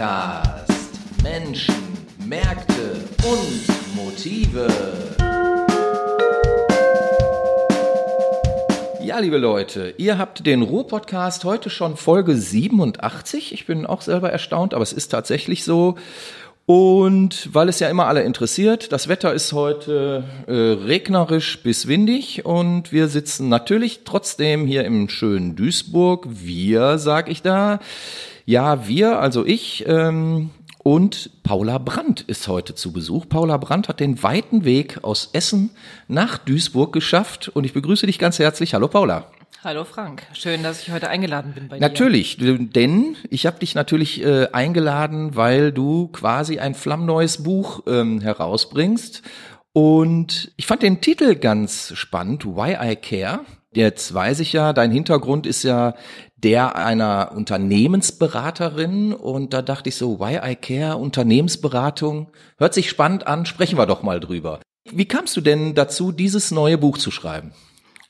Ruhr-Podcast. Menschen, Märkte und Motive. Ja, liebe Leute, ihr habt den Ruhr-Podcast heute schon Folge 87. Ich bin auch selber erstaunt, aber es ist tatsächlich so. Und weil es ja immer alle interessiert, das Wetter ist heute äh, regnerisch bis windig und wir sitzen natürlich trotzdem hier im schönen Duisburg. Wir, sag ich da. Ja, wir, also ich ähm, und Paula Brandt ist heute zu Besuch. Paula Brandt hat den weiten Weg aus Essen nach Duisburg geschafft und ich begrüße dich ganz herzlich. Hallo Paula. Hallo Frank, schön, dass ich heute eingeladen bin bei dir. Natürlich, denn ich habe dich natürlich äh, eingeladen, weil du quasi ein flammneues Buch ähm, herausbringst. Und ich fand den Titel ganz spannend, Why I Care. Jetzt weiß ich ja, dein Hintergrund ist ja der einer Unternehmensberaterin und da dachte ich so, Why I Care, Unternehmensberatung, hört sich spannend an, sprechen wir doch mal drüber. Wie kamst du denn dazu, dieses neue Buch zu schreiben?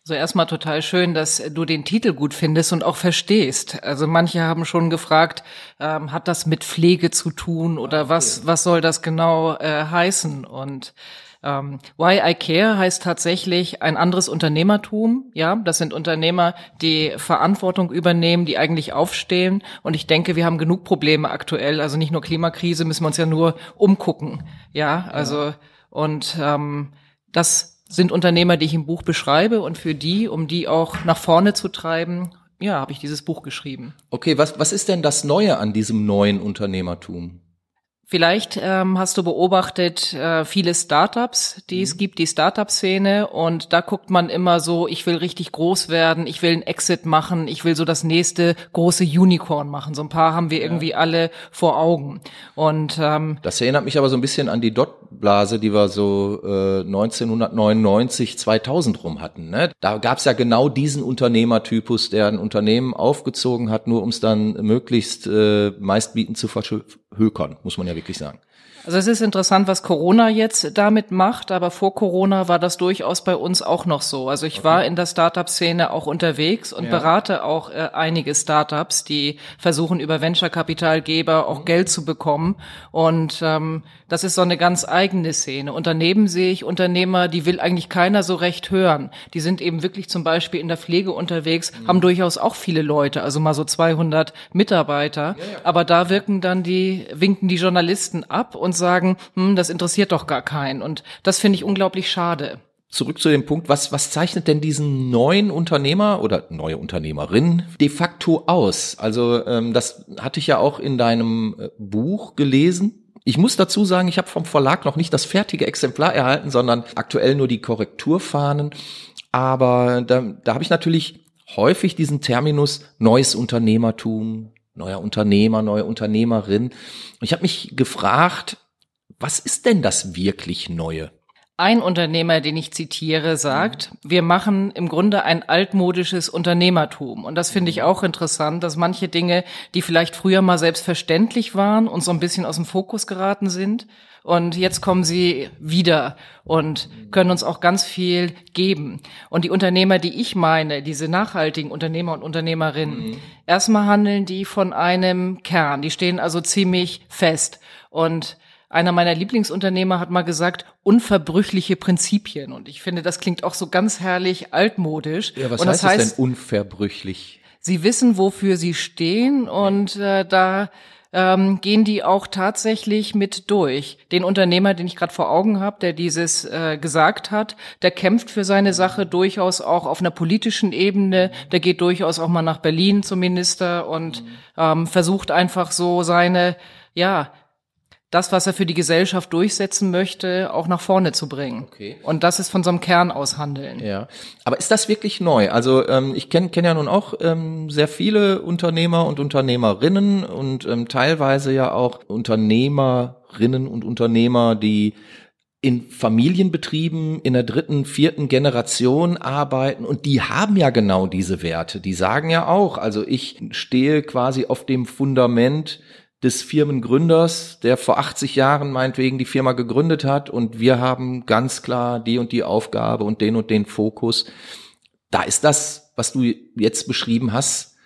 So erstmal total schön, dass du den Titel gut findest und auch verstehst. Also manche haben schon gefragt, ähm, hat das mit Pflege zu tun oder ah, okay. was was soll das genau äh, heißen? Und ähm, Why I Care heißt tatsächlich ein anderes Unternehmertum. Ja, das sind Unternehmer, die Verantwortung übernehmen, die eigentlich aufstehen. Und ich denke, wir haben genug Probleme aktuell. Also nicht nur Klimakrise, müssen wir uns ja nur umgucken. Ja, also ja. und ähm, das sind Unternehmer, die ich im Buch beschreibe und für die, um die auch nach vorne zu treiben, ja, habe ich dieses Buch geschrieben. Okay, was, was ist denn das Neue an diesem neuen Unternehmertum? Vielleicht ähm, hast du beobachtet äh, viele Startups, die mhm. es gibt, die Startup-Szene und da guckt man immer so, ich will richtig groß werden, ich will einen Exit machen, ich will so das nächste große Unicorn machen. So ein paar haben wir irgendwie alle vor Augen. Und ähm, das erinnert mich aber so ein bisschen an die Dot-Blase, die wir so äh, 1999, 2000 rum hatten. Ne? Da gab es ja genau diesen Unternehmertypus, der ein Unternehmen aufgezogen hat, nur um es dann möglichst äh, meistbietend zu verhökern, muss man ja wirklich sagen. Also es ist interessant, was Corona jetzt damit macht, aber vor Corona war das durchaus bei uns auch noch so. Also ich okay. war in der Startup-Szene auch unterwegs und ja. berate auch äh, einige Startups, die versuchen über Venture-Kapitalgeber auch mhm. Geld zu bekommen. Und ähm, das ist so eine ganz eigene Szene. Und daneben sehe ich Unternehmer, die will eigentlich keiner so recht hören. Die sind eben wirklich zum Beispiel in der Pflege unterwegs, mhm. haben durchaus auch viele Leute, also mal so 200 Mitarbeiter. Ja, ja. Aber da wirken dann die, winken die Journalisten ab und sagen, hm, das interessiert doch gar keinen. Und das finde ich unglaublich schade zurück zu dem Punkt, was, was zeichnet denn diesen neuen Unternehmer oder neue Unternehmerin de facto aus? Also ähm, das hatte ich ja auch in deinem äh, Buch gelesen. Ich muss dazu sagen, ich habe vom Verlag noch nicht das fertige Exemplar erhalten, sondern aktuell nur die Korrekturfahnen. Aber da, da habe ich natürlich häufig diesen Terminus neues Unternehmertum, neuer Unternehmer, neue Unternehmerin. Ich habe mich gefragt, was ist denn das wirklich Neue? Ein Unternehmer, den ich zitiere, sagt, wir machen im Grunde ein altmodisches Unternehmertum. Und das finde ich auch interessant, dass manche Dinge, die vielleicht früher mal selbstverständlich waren und so ein bisschen aus dem Fokus geraten sind, und jetzt kommen sie wieder und können uns auch ganz viel geben. Und die Unternehmer, die ich meine, diese nachhaltigen Unternehmer und Unternehmerinnen, mhm. erstmal handeln die von einem Kern. Die stehen also ziemlich fest. Und einer meiner Lieblingsunternehmer hat mal gesagt, unverbrüchliche Prinzipien. Und ich finde, das klingt auch so ganz herrlich altmodisch. Ja, was und heißt das heißt, denn unverbrüchlich? Sie wissen, wofür sie stehen und äh, da ähm, gehen die auch tatsächlich mit durch. Den Unternehmer, den ich gerade vor Augen habe, der dieses äh, gesagt hat, der kämpft für seine Sache durchaus auch auf einer politischen Ebene. Der geht durchaus auch mal nach Berlin zum Minister und ähm, versucht einfach so seine ja das, was er für die Gesellschaft durchsetzen möchte, auch nach vorne zu bringen. Okay. Und das ist von so einem Kern aus handeln. Ja. Aber ist das wirklich neu? Also ähm, ich kenne kenn ja nun auch ähm, sehr viele Unternehmer und Unternehmerinnen und ähm, teilweise ja auch Unternehmerinnen und Unternehmer, die in Familienbetrieben in der dritten, vierten Generation arbeiten und die haben ja genau diese Werte. Die sagen ja auch, also ich stehe quasi auf dem Fundament des Firmengründers, der vor 80 Jahren meinetwegen die Firma gegründet hat und wir haben ganz klar die und die Aufgabe und den und den Fokus. Da ist das, was du jetzt beschrieben hast,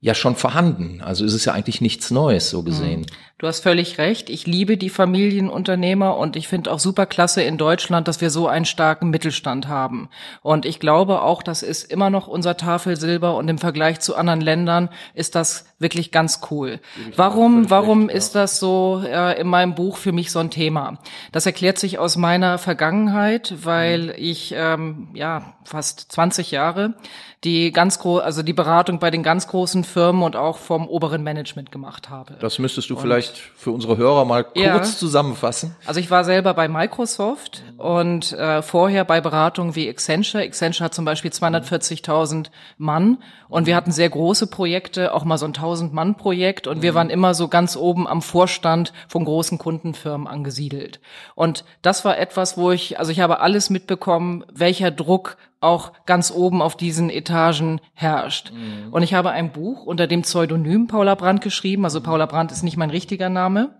ja schon vorhanden. Also ist es ja eigentlich nichts Neues so gesehen. Du hast völlig recht. Ich liebe die Familienunternehmer und ich finde auch super klasse in Deutschland, dass wir so einen starken Mittelstand haben. Und ich glaube auch, das ist immer noch unser Tafelsilber und im Vergleich zu anderen Ländern ist das wirklich ganz cool. Warum, warum ist das so äh, in meinem Buch für mich so ein Thema? Das erklärt sich aus meiner Vergangenheit, weil mhm. ich ähm, ja fast 20 Jahre die ganz groß, also die Beratung bei den ganz großen Firmen und auch vom oberen Management gemacht habe. Das müsstest du und vielleicht für unsere Hörer mal kurz ja, zusammenfassen. Also ich war selber bei Microsoft und äh, vorher bei Beratungen wie Accenture. Accenture hat zum Beispiel 240.000 Mann und wir hatten sehr große Projekte, auch mal so ein 1000-Mann-Projekt und wir mhm. waren immer so ganz oben am Vorstand von großen Kundenfirmen angesiedelt. Und das war etwas, wo ich, also ich habe alles mitbekommen, welcher Druck auch ganz oben auf diesen Etagen herrscht. Mhm. Und ich habe ein Buch unter dem Pseudonym Paula Brandt geschrieben. Also Paula Brandt ist nicht mein richtiger Name.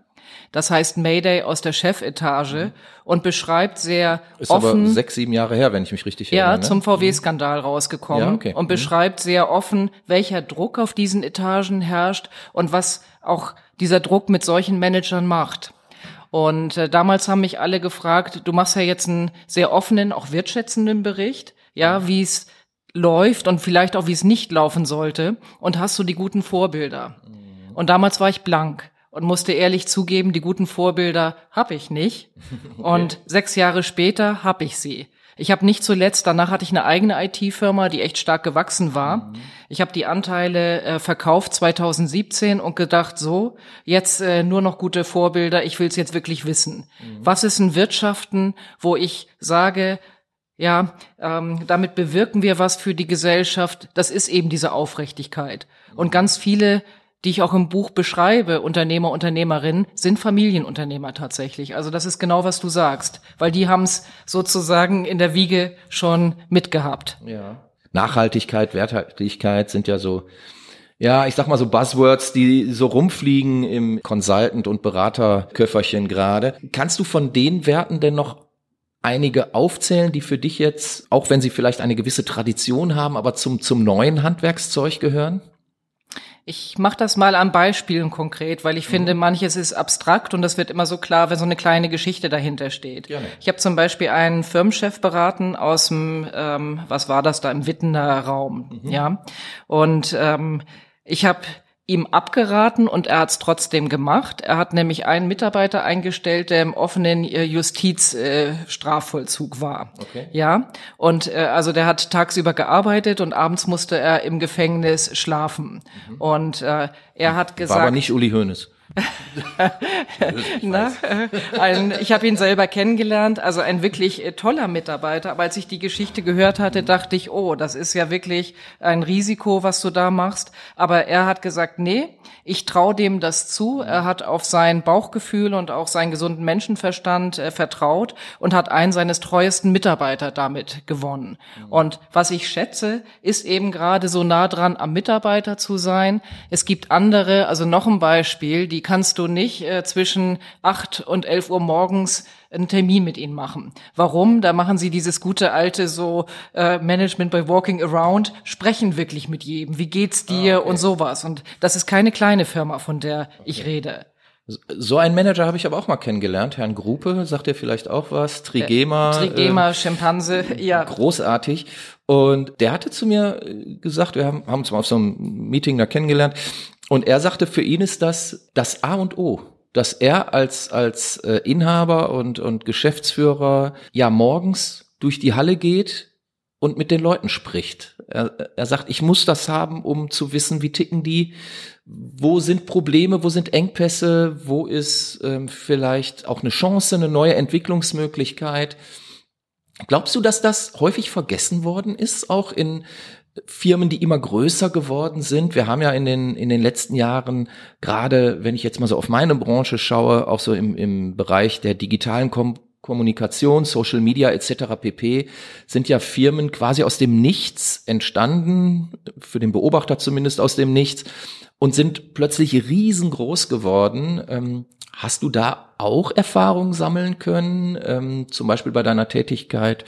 Das heißt Mayday aus der Chefetage mhm. und beschreibt sehr ist offen. aber sechs, sieben Jahre her, wenn ich mich richtig erinnere. Ja, ne? zum VW-Skandal rausgekommen ja, okay. und mhm. beschreibt sehr offen, welcher Druck auf diesen Etagen herrscht und was auch dieser Druck mit solchen Managern macht. Und äh, damals haben mich alle gefragt, du machst ja jetzt einen sehr offenen, auch wertschätzenden Bericht ja, wie es läuft und vielleicht auch wie es nicht laufen sollte und hast du die guten Vorbilder. Mhm. Und damals war ich blank und musste ehrlich zugeben, die guten Vorbilder habe ich nicht. okay. Und sechs Jahre später habe ich sie. Ich habe nicht zuletzt, danach hatte ich eine eigene IT-Firma, die echt stark gewachsen war. Mhm. Ich habe die Anteile äh, verkauft 2017 und gedacht, so, jetzt äh, nur noch gute Vorbilder, ich will es jetzt wirklich wissen. Mhm. Was ist ein Wirtschaften, wo ich sage, ja, ähm, damit bewirken wir was für die Gesellschaft. Das ist eben diese Aufrichtigkeit. Und ganz viele, die ich auch im Buch beschreibe, Unternehmer, Unternehmerinnen, sind Familienunternehmer tatsächlich. Also das ist genau, was du sagst, weil die haben es sozusagen in der Wiege schon mitgehabt. Ja. Nachhaltigkeit, Werthaltigkeit sind ja so ja, ich sag mal so Buzzwords, die so rumfliegen im Consultant- und Beraterköfferchen gerade. Kannst du von den Werten denn noch einige aufzählen, die für dich jetzt, auch wenn sie vielleicht eine gewisse Tradition haben, aber zum, zum neuen Handwerkszeug gehören? Ich mache das mal an Beispielen konkret, weil ich mhm. finde, manches ist abstrakt und das wird immer so klar, wenn so eine kleine Geschichte dahinter steht. Gerne. Ich habe zum Beispiel einen Firmenchef beraten aus dem, ähm, was war das da, im Wittener Raum, mhm. ja. Und ähm, ich habe ihm abgeraten und er hat es trotzdem gemacht. Er hat nämlich einen Mitarbeiter eingestellt, der im offenen äh, Justizstrafvollzug äh, war. Okay. Ja, und äh, also der hat tagsüber gearbeitet und abends musste er im Gefängnis schlafen. Mhm. Und äh, er hat gesagt, war aber nicht Uli Hoeneß. Na, äh, ein, ich habe ihn selber kennengelernt, also ein wirklich äh, toller Mitarbeiter. Aber als ich die Geschichte gehört hatte, dachte ich, oh, das ist ja wirklich ein Risiko, was du da machst. Aber er hat gesagt, nee, ich traue dem das zu. Er hat auf sein Bauchgefühl und auch seinen gesunden Menschenverstand äh, vertraut und hat einen seines treuesten Mitarbeiter damit gewonnen. Und was ich schätze, ist eben gerade so nah dran am Mitarbeiter zu sein. Es gibt andere, also noch ein Beispiel, die kannst du nicht äh, zwischen acht und elf Uhr morgens einen Termin mit ihnen machen. Warum? Da machen sie dieses gute alte so äh, Management by Walking Around, sprechen wirklich mit jedem. Wie geht's dir ah, okay. und sowas. Und das ist keine kleine Firma, von der okay. ich rede. So einen Manager habe ich aber auch mal kennengelernt, Herrn Gruppe, sagt ihr vielleicht auch was? Trigema. Äh, Trigema, äh, Schimpanse, ja. Großartig. Und der hatte zu mir gesagt, wir haben, haben uns mal auf so einem Meeting da kennengelernt, und er sagte, für ihn ist das das A und O dass er als, als äh, Inhaber und, und Geschäftsführer ja morgens durch die Halle geht und mit den Leuten spricht. Er, er sagt, ich muss das haben, um zu wissen, wie ticken die, wo sind Probleme, wo sind Engpässe, wo ist ähm, vielleicht auch eine Chance, eine neue Entwicklungsmöglichkeit. Glaubst du, dass das häufig vergessen worden ist, auch in Firmen, die immer größer geworden sind. Wir haben ja in den, in den letzten Jahren, gerade wenn ich jetzt mal so auf meine Branche schaue, auch so im, im Bereich der digitalen Kom Kommunikation, Social Media etc. pp. sind ja Firmen quasi aus dem Nichts entstanden, für den Beobachter zumindest aus dem Nichts, und sind plötzlich riesengroß geworden. Ähm, hast du da auch Erfahrungen sammeln können, ähm, zum Beispiel bei deiner Tätigkeit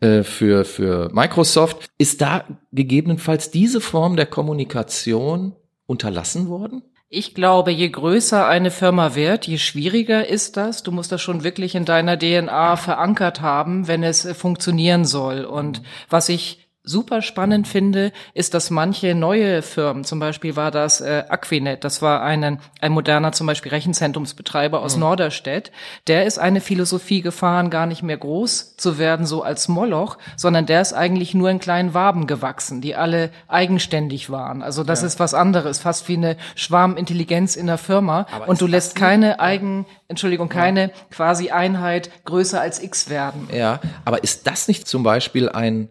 äh, für, für Microsoft? Ist da gegebenenfalls diese Form der Kommunikation unterlassen worden? Ich glaube, je größer eine Firma wird, je schwieriger ist das. Du musst das schon wirklich in deiner DNA verankert haben, wenn es funktionieren soll. Und was ich super spannend finde, ist, dass manche neue Firmen, zum Beispiel war das äh, Aquinet, das war ein, ein moderner zum Beispiel Rechenzentrumsbetreiber aus mhm. Norderstedt, der ist eine Philosophie gefahren, gar nicht mehr groß zu werden, so als Moloch, sondern der ist eigentlich nur in kleinen Waben gewachsen, die alle eigenständig waren. Also das ja. ist was anderes, fast wie eine Schwarmintelligenz in der Firma. Aber und du lässt keine eigen, Entschuldigung, keine ja. quasi Einheit größer als X werden. Ja, aber ist das nicht zum Beispiel ein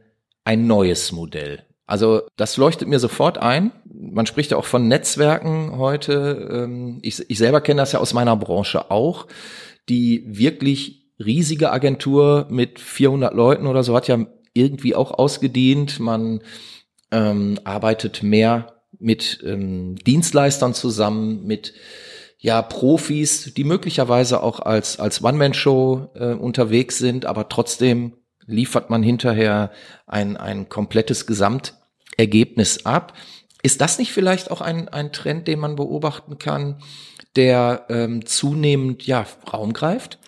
ein neues Modell. Also das leuchtet mir sofort ein. Man spricht ja auch von Netzwerken heute. Ähm, ich, ich selber kenne das ja aus meiner Branche auch. Die wirklich riesige Agentur mit 400 Leuten oder so hat ja irgendwie auch ausgedient. Man ähm, arbeitet mehr mit ähm, Dienstleistern zusammen, mit ja Profis, die möglicherweise auch als als One-Man-Show äh, unterwegs sind, aber trotzdem liefert man hinterher ein, ein komplettes Gesamtergebnis ab. Ist das nicht vielleicht auch ein, ein Trend, den man beobachten kann, der ähm, zunehmend ja Raum greift?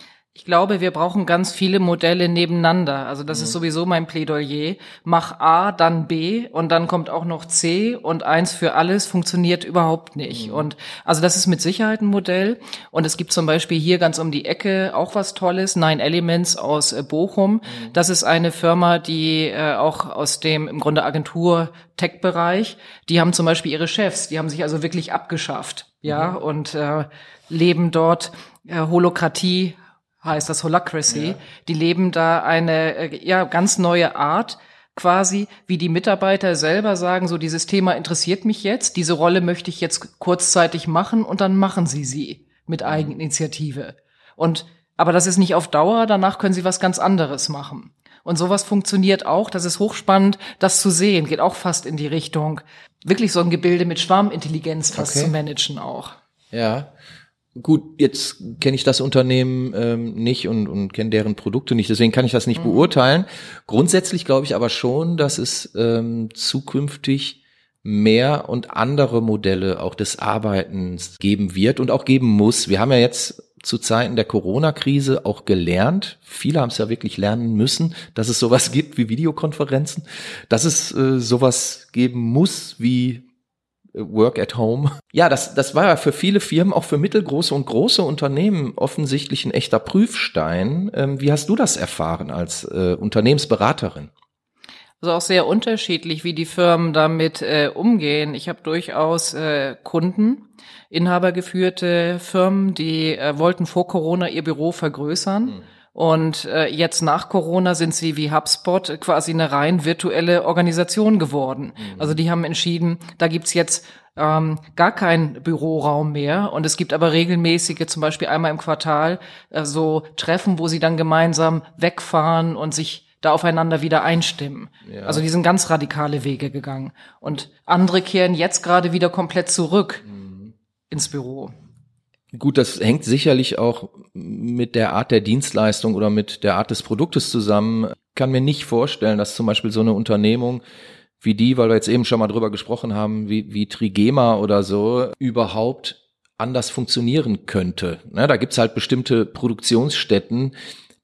Ich glaube, wir brauchen ganz viele Modelle nebeneinander. Also das mhm. ist sowieso mein Plädoyer. Mach A, dann B und dann kommt auch noch C und eins für alles funktioniert überhaupt nicht. Mhm. Und also das ist mit Sicherheit ein Modell. Und es gibt zum Beispiel hier ganz um die Ecke auch was Tolles, Nine Elements aus äh, Bochum. Mhm. Das ist eine Firma, die äh, auch aus dem im Grunde Agentur Tech-Bereich, die haben zum Beispiel ihre Chefs, die haben sich also wirklich abgeschafft, ja, mhm. und äh, leben dort äh, Holokratie heißt das Holacracy. Ja. Die leben da eine äh, ja ganz neue Art quasi, wie die Mitarbeiter selber sagen, so dieses Thema interessiert mich jetzt, diese Rolle möchte ich jetzt kurzzeitig machen und dann machen sie sie mit mhm. Eigeninitiative. Und aber das ist nicht auf Dauer, danach können sie was ganz anderes machen. Und sowas funktioniert auch, das ist hochspannend, das zu sehen, geht auch fast in die Richtung, wirklich so ein Gebilde mit Schwarmintelligenz fast okay. zu managen auch. Ja, Gut, jetzt kenne ich das Unternehmen ähm, nicht und, und kenne deren Produkte nicht, deswegen kann ich das nicht mhm. beurteilen. Grundsätzlich glaube ich aber schon, dass es ähm, zukünftig mehr und andere Modelle auch des Arbeitens geben wird und auch geben muss. Wir haben ja jetzt zu Zeiten der Corona-Krise auch gelernt, viele haben es ja wirklich lernen müssen, dass es sowas gibt wie Videokonferenzen, dass es äh, sowas geben muss wie Work at Home. Ja, das, das war ja für viele Firmen, auch für mittelgroße und große Unternehmen offensichtlich ein echter Prüfstein. Ähm, wie hast du das erfahren als äh, Unternehmensberaterin? Also auch sehr unterschiedlich, wie die Firmen damit äh, umgehen. Ich habe durchaus äh, Kunden, inhabergeführte Firmen, die äh, wollten vor Corona ihr Büro vergrößern. Mhm und äh, jetzt nach Corona sind sie wie HubSpot quasi eine rein virtuelle Organisation geworden. Mhm. Also die haben entschieden, da gibt's jetzt ähm, gar keinen Büroraum mehr und es gibt aber regelmäßige, zum Beispiel einmal im Quartal, äh, so Treffen, wo sie dann gemeinsam wegfahren und sich da aufeinander wieder einstimmen. Ja. Also die sind ganz radikale Wege gegangen. Und andere kehren jetzt gerade wieder komplett zurück mhm. ins Büro. Gut, das hängt sicherlich auch mit der Art der Dienstleistung oder mit der Art des Produktes zusammen. Ich kann mir nicht vorstellen, dass zum Beispiel so eine Unternehmung wie die, weil wir jetzt eben schon mal drüber gesprochen haben, wie, wie Trigema oder so, überhaupt anders funktionieren könnte. Ne, da gibt's halt bestimmte Produktionsstätten,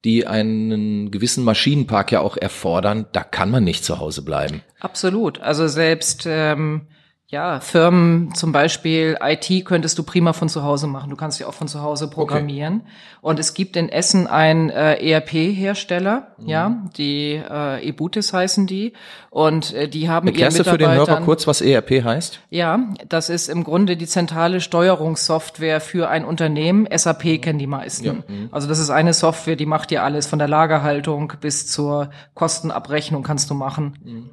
die einen gewissen Maschinenpark ja auch erfordern. Da kann man nicht zu Hause bleiben. Absolut. Also selbst ähm ja, Firmen zum Beispiel IT könntest du prima von zu Hause machen. Du kannst ja auch von zu Hause programmieren. Okay. Und es gibt in Essen einen äh, ERP-Hersteller, mhm. ja, die äh, Ebutis heißen die. Und äh, die haben Erklärst ihr für den Hörer kurz, was ERP heißt? Ja, das ist im Grunde die zentrale Steuerungssoftware für ein Unternehmen. SAP mhm. kennen die meisten. Ja. Mhm. Also das ist eine Software, die macht dir alles von der Lagerhaltung bis zur Kostenabrechnung kannst du machen. Mhm.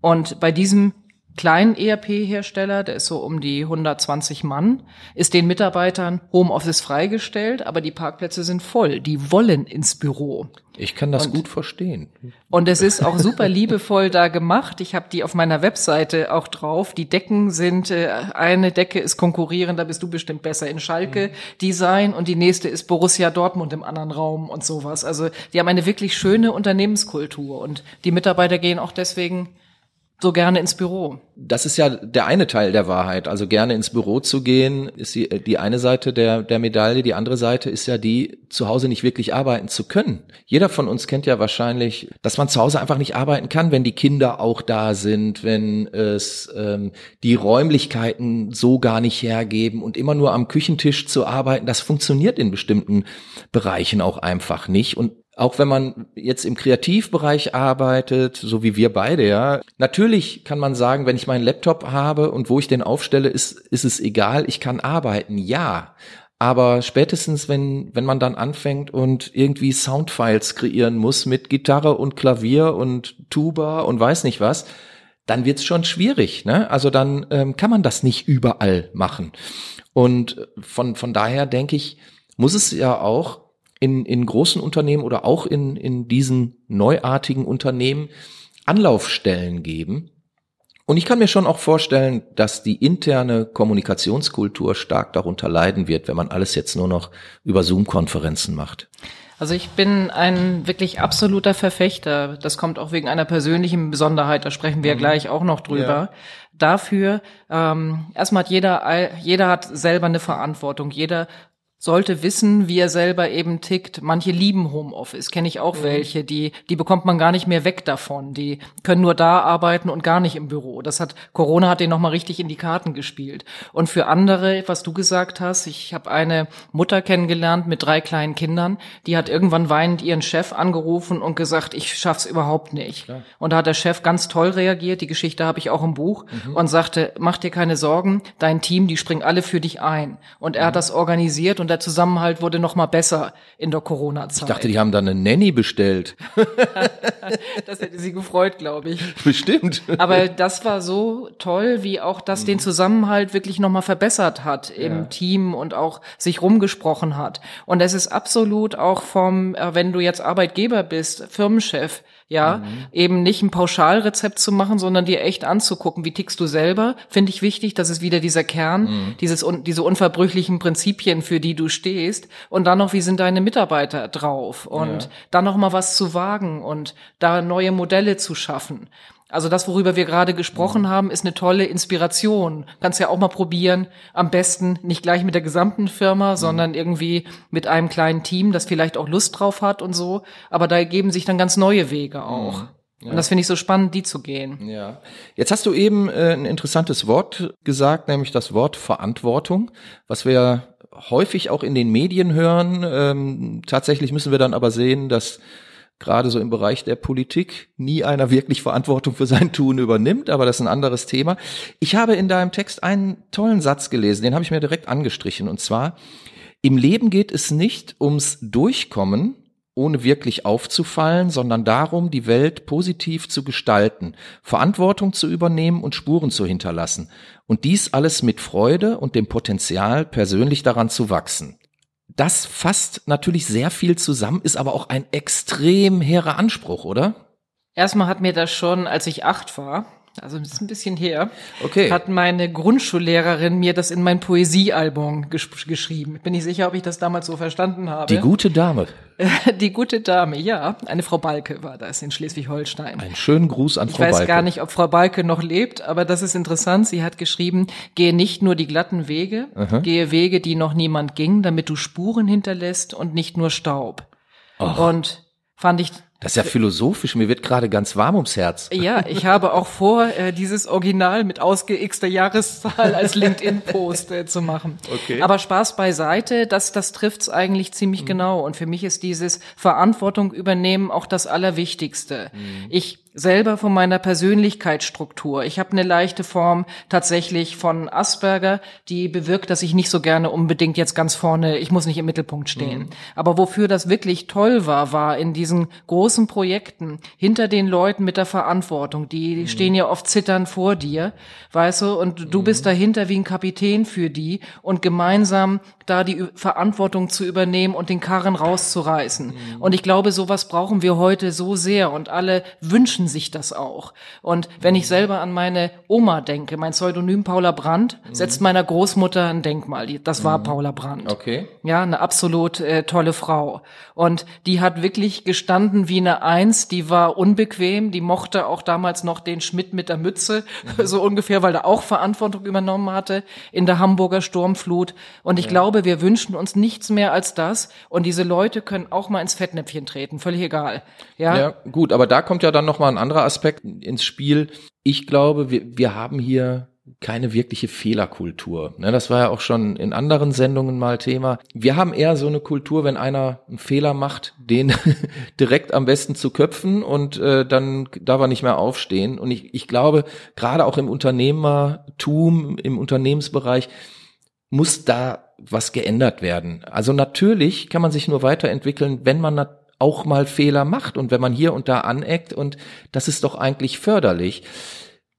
Und bei diesem kleinen ERP-Hersteller, der ist so um die 120 Mann, ist den Mitarbeitern Homeoffice freigestellt, aber die Parkplätze sind voll. Die wollen ins Büro. Ich kann das und, gut verstehen. Und es ist auch super liebevoll da gemacht. Ich habe die auf meiner Webseite auch drauf. Die Decken sind, äh, eine Decke ist konkurrierend, da bist du bestimmt besser in Schalke mhm. Design und die nächste ist Borussia Dortmund im anderen Raum und sowas. Also die haben eine wirklich schöne Unternehmenskultur und die Mitarbeiter gehen auch deswegen so gerne ins Büro? Das ist ja der eine Teil der Wahrheit. Also gerne ins Büro zu gehen, ist die, die eine Seite der, der Medaille. Die andere Seite ist ja die, zu Hause nicht wirklich arbeiten zu können. Jeder von uns kennt ja wahrscheinlich, dass man zu Hause einfach nicht arbeiten kann, wenn die Kinder auch da sind, wenn es ähm, die Räumlichkeiten so gar nicht hergeben und immer nur am Küchentisch zu arbeiten, das funktioniert in bestimmten Bereichen auch einfach nicht. Und auch wenn man jetzt im Kreativbereich arbeitet, so wie wir beide, ja, natürlich kann man sagen, wenn ich meinen Laptop habe und wo ich den aufstelle, ist, ist es egal, ich kann arbeiten, ja. Aber spätestens, wenn, wenn man dann anfängt und irgendwie Soundfiles kreieren muss mit Gitarre und Klavier und Tuba und weiß nicht was, dann wird's schon schwierig. Ne? Also dann ähm, kann man das nicht überall machen. Und von, von daher denke ich, muss es ja auch in, in großen Unternehmen oder auch in, in diesen neuartigen Unternehmen Anlaufstellen geben. Und ich kann mir schon auch vorstellen, dass die interne Kommunikationskultur stark darunter leiden wird, wenn man alles jetzt nur noch über Zoom-Konferenzen macht. Also ich bin ein wirklich absoluter Verfechter. Das kommt auch wegen einer persönlichen Besonderheit. Da sprechen wir mhm. gleich auch noch drüber. Ja. Dafür ähm, erstmal hat jeder jeder hat selber eine Verantwortung. Jeder sollte wissen, wie er selber eben tickt. Manche lieben Homeoffice, kenne ich auch mhm. welche, die die bekommt man gar nicht mehr weg davon. Die können nur da arbeiten und gar nicht im Büro. Das hat Corona hat den noch mal richtig in die Karten gespielt. Und für andere, was du gesagt hast, ich habe eine Mutter kennengelernt mit drei kleinen Kindern, die hat irgendwann weinend ihren Chef angerufen und gesagt, ich schaff's überhaupt nicht. Klar. Und da hat der Chef ganz toll reagiert, die Geschichte habe ich auch im Buch mhm. und sagte, mach dir keine Sorgen, dein Team, die springen alle für dich ein. Und er mhm. hat das organisiert und der Zusammenhalt wurde noch mal besser in der Corona-Zeit. Ich dachte, die haben dann eine Nanny bestellt. das hätte sie gefreut, glaube ich. Bestimmt. Aber das war so toll, wie auch das mhm. den Zusammenhalt wirklich noch mal verbessert hat im ja. Team und auch sich rumgesprochen hat. Und es ist absolut auch vom, äh, wenn du jetzt Arbeitgeber bist, Firmenchef, ja, mhm. eben nicht ein Pauschalrezept zu machen, sondern dir echt anzugucken, wie tickst du selber, finde ich wichtig, das ist wieder dieser Kern, mhm. dieses, diese unverbrüchlichen Prinzipien, für die du stehst und dann noch, wie sind deine Mitarbeiter drauf und ja. dann noch mal was zu wagen und da neue Modelle zu schaffen. Also das, worüber wir gerade gesprochen mhm. haben, ist eine tolle Inspiration. Kannst ja auch mal probieren. Am besten nicht gleich mit der gesamten Firma, mhm. sondern irgendwie mit einem kleinen Team, das vielleicht auch Lust drauf hat und so. Aber da ergeben sich dann ganz neue Wege auch. Mhm. Ja. Und das finde ich so spannend, die zu gehen. Ja. Jetzt hast du eben äh, ein interessantes Wort gesagt, nämlich das Wort Verantwortung, was wir häufig auch in den Medien hören. Ähm, tatsächlich müssen wir dann aber sehen, dass gerade so im Bereich der Politik nie einer wirklich Verantwortung für sein Tun übernimmt, aber das ist ein anderes Thema. Ich habe in deinem Text einen tollen Satz gelesen, den habe ich mir direkt angestrichen, und zwar, im Leben geht es nicht ums Durchkommen, ohne wirklich aufzufallen, sondern darum, die Welt positiv zu gestalten, Verantwortung zu übernehmen und Spuren zu hinterlassen. Und dies alles mit Freude und dem Potenzial, persönlich daran zu wachsen das fasst natürlich sehr viel zusammen, ist aber auch ein extrem hehrer Anspruch, oder? Erstmal hat mir das schon, als ich acht war, also das ist ein bisschen her, okay. hat meine Grundschullehrerin mir das in mein Poesiealbum gesch geschrieben. Bin ich sicher, ob ich das damals so verstanden habe. Die gute Dame. Die gute Dame, ja. Eine Frau Balke war das in Schleswig-Holstein. Einen schönen Gruß an Frau Balke. Ich weiß gar nicht, ob Frau Balke noch lebt, aber das ist interessant. Sie hat geschrieben, gehe nicht nur die glatten Wege, Aha. gehe Wege, die noch niemand ging, damit du Spuren hinterlässt und nicht nur Staub. Och. Und fand ich das ist ja philosophisch, mir wird gerade ganz warm ums Herz. Ja, ich habe auch vor, äh, dieses Original mit ausgeixter Jahreszahl als LinkedIn-Post äh, zu machen. Okay. Aber Spaß beiseite, das, das trifft's eigentlich ziemlich mhm. genau. Und für mich ist dieses Verantwortung übernehmen auch das Allerwichtigste. Mhm. Ich selber von meiner Persönlichkeitsstruktur. Ich habe eine leichte Form tatsächlich von Asperger, die bewirkt, dass ich nicht so gerne unbedingt jetzt ganz vorne, ich muss nicht im Mittelpunkt stehen. Mhm. Aber wofür das wirklich toll war, war in diesen großen Projekten hinter den Leuten mit der Verantwortung. Die mhm. stehen ja oft zitternd vor dir, weißt du, und du mhm. bist dahinter wie ein Kapitän für die und gemeinsam da die Verantwortung zu übernehmen und den Karren rauszureißen. Mhm. Und ich glaube, sowas brauchen wir heute so sehr und alle wünschen wünschen sich das auch. Und wenn ich selber an meine Oma denke, mein Pseudonym Paula Brandt, mhm. setzt meiner Großmutter ein Denkmal. Das war mhm. Paula Brandt. Okay. Ja, eine absolut äh, tolle Frau. Und die hat wirklich gestanden wie eine Eins, die war unbequem, die mochte auch damals noch den Schmidt mit der Mütze, mhm. so ungefähr, weil er auch Verantwortung übernommen hatte in der Hamburger Sturmflut. Und ich ja. glaube, wir wünschen uns nichts mehr als das. Und diese Leute können auch mal ins Fettnäpfchen treten, völlig egal. Ja, ja gut, aber da kommt ja dann noch mal ein anderer Aspekt ins Spiel. Ich glaube, wir, wir haben hier keine wirkliche Fehlerkultur. Ne, das war ja auch schon in anderen Sendungen mal Thema. Wir haben eher so eine Kultur, wenn einer einen Fehler macht, den direkt am besten zu köpfen und äh, dann darf er nicht mehr aufstehen. Und ich, ich glaube, gerade auch im Unternehmertum, im Unternehmensbereich, muss da was geändert werden. Also natürlich kann man sich nur weiterentwickeln, wenn man auch mal Fehler macht und wenn man hier und da aneckt und das ist doch eigentlich förderlich.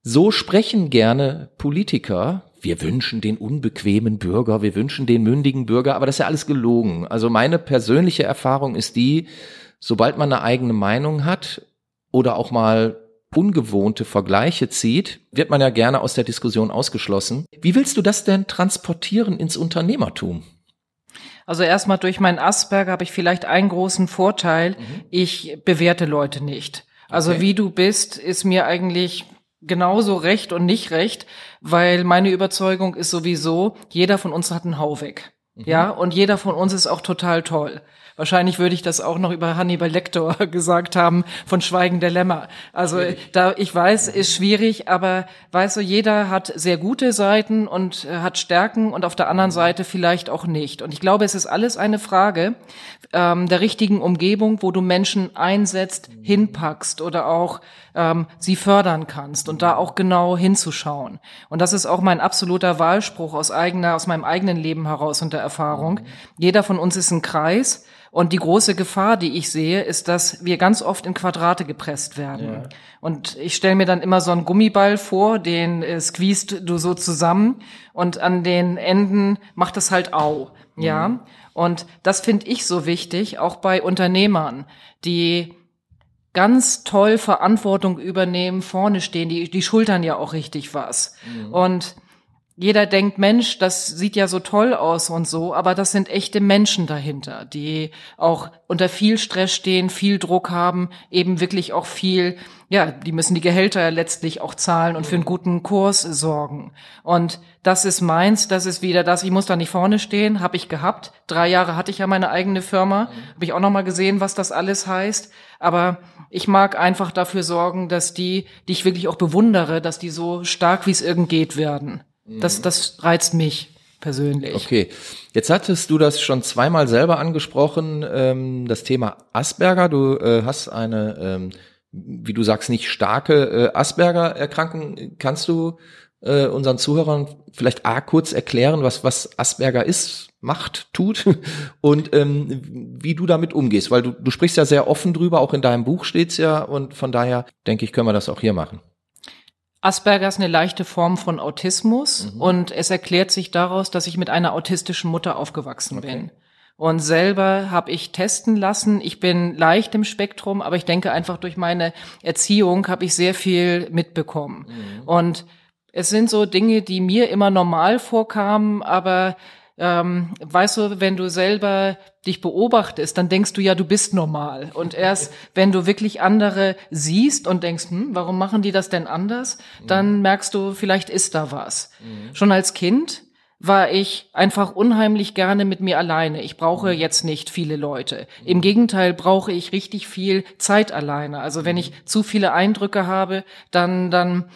So sprechen gerne Politiker. Wir wünschen den unbequemen Bürger, wir wünschen den mündigen Bürger, aber das ist ja alles gelogen. Also meine persönliche Erfahrung ist die, sobald man eine eigene Meinung hat oder auch mal ungewohnte Vergleiche zieht, wird man ja gerne aus der Diskussion ausgeschlossen. Wie willst du das denn transportieren ins Unternehmertum? Also erstmal durch meinen Asperger habe ich vielleicht einen großen Vorteil. Mhm. Ich bewerte Leute nicht. Also okay. wie du bist, ist mir eigentlich genauso recht und nicht recht, weil meine Überzeugung ist sowieso, jeder von uns hat einen Hau weg. Mhm. Ja, und jeder von uns ist auch total toll. Wahrscheinlich würde ich das auch noch über Hannibal Lecter gesagt haben von Schweigen der Lämmer. Also da ich weiß, ist schwierig, aber weißt du, jeder hat sehr gute Seiten und äh, hat Stärken und auf der anderen Seite vielleicht auch nicht. Und ich glaube, es ist alles eine Frage ähm, der richtigen Umgebung, wo du Menschen einsetzt, hinpackst oder auch ähm, sie fördern kannst und da auch genau hinzuschauen. Und das ist auch mein absoluter Wahlspruch aus eigener, aus meinem eigenen Leben heraus und der Erfahrung. Jeder von uns ist ein Kreis und die große Gefahr, die ich sehe, ist, dass wir ganz oft in Quadrate gepresst werden. Ja. Und ich stelle mir dann immer so einen Gummiball vor, den äh, squeezed du so zusammen und an den Enden macht es halt au. Mhm. Ja. Und das finde ich so wichtig, auch bei Unternehmern, die ganz toll Verantwortung übernehmen, vorne stehen, die, die schultern ja auch richtig was. Mhm. Und jeder denkt, Mensch, das sieht ja so toll aus und so, aber das sind echte Menschen dahinter, die auch unter viel Stress stehen, viel Druck haben, eben wirklich auch viel, ja, die müssen die Gehälter letztlich auch zahlen und für einen guten Kurs sorgen. Und das ist meins, das ist wieder das, ich muss da nicht vorne stehen, habe ich gehabt. Drei Jahre hatte ich ja meine eigene Firma, habe ich auch noch mal gesehen, was das alles heißt. Aber ich mag einfach dafür sorgen, dass die, die ich wirklich auch bewundere, dass die so stark wie es irgend geht werden. Das, das reizt mich persönlich. Okay, jetzt hattest du das schon zweimal selber angesprochen, ähm, das Thema Asperger. Du äh, hast eine, ähm, wie du sagst, nicht starke äh, Asperger-Erkrankung. Kannst du äh, unseren Zuhörern vielleicht A kurz erklären, was, was Asperger ist, macht, tut und ähm, wie du damit umgehst? Weil du, du sprichst ja sehr offen drüber, auch in deinem Buch steht's ja und von daher denke ich, können wir das auch hier machen. Asperger ist eine leichte Form von Autismus mhm. und es erklärt sich daraus, dass ich mit einer autistischen Mutter aufgewachsen okay. bin. Und selber habe ich testen lassen. Ich bin leicht im Spektrum, aber ich denke einfach durch meine Erziehung habe ich sehr viel mitbekommen. Mhm. Und es sind so Dinge, die mir immer normal vorkamen, aber ähm, weißt du, wenn du selber dich beobachtest, dann denkst du ja, du bist normal. Und erst wenn du wirklich andere siehst und denkst, hm, warum machen die das denn anders, dann mhm. merkst du, vielleicht ist da was. Mhm. Schon als Kind war ich einfach unheimlich gerne mit mir alleine. Ich brauche mhm. jetzt nicht viele Leute. Im Gegenteil brauche ich richtig viel Zeit alleine. Also wenn ich zu viele Eindrücke habe, dann, dann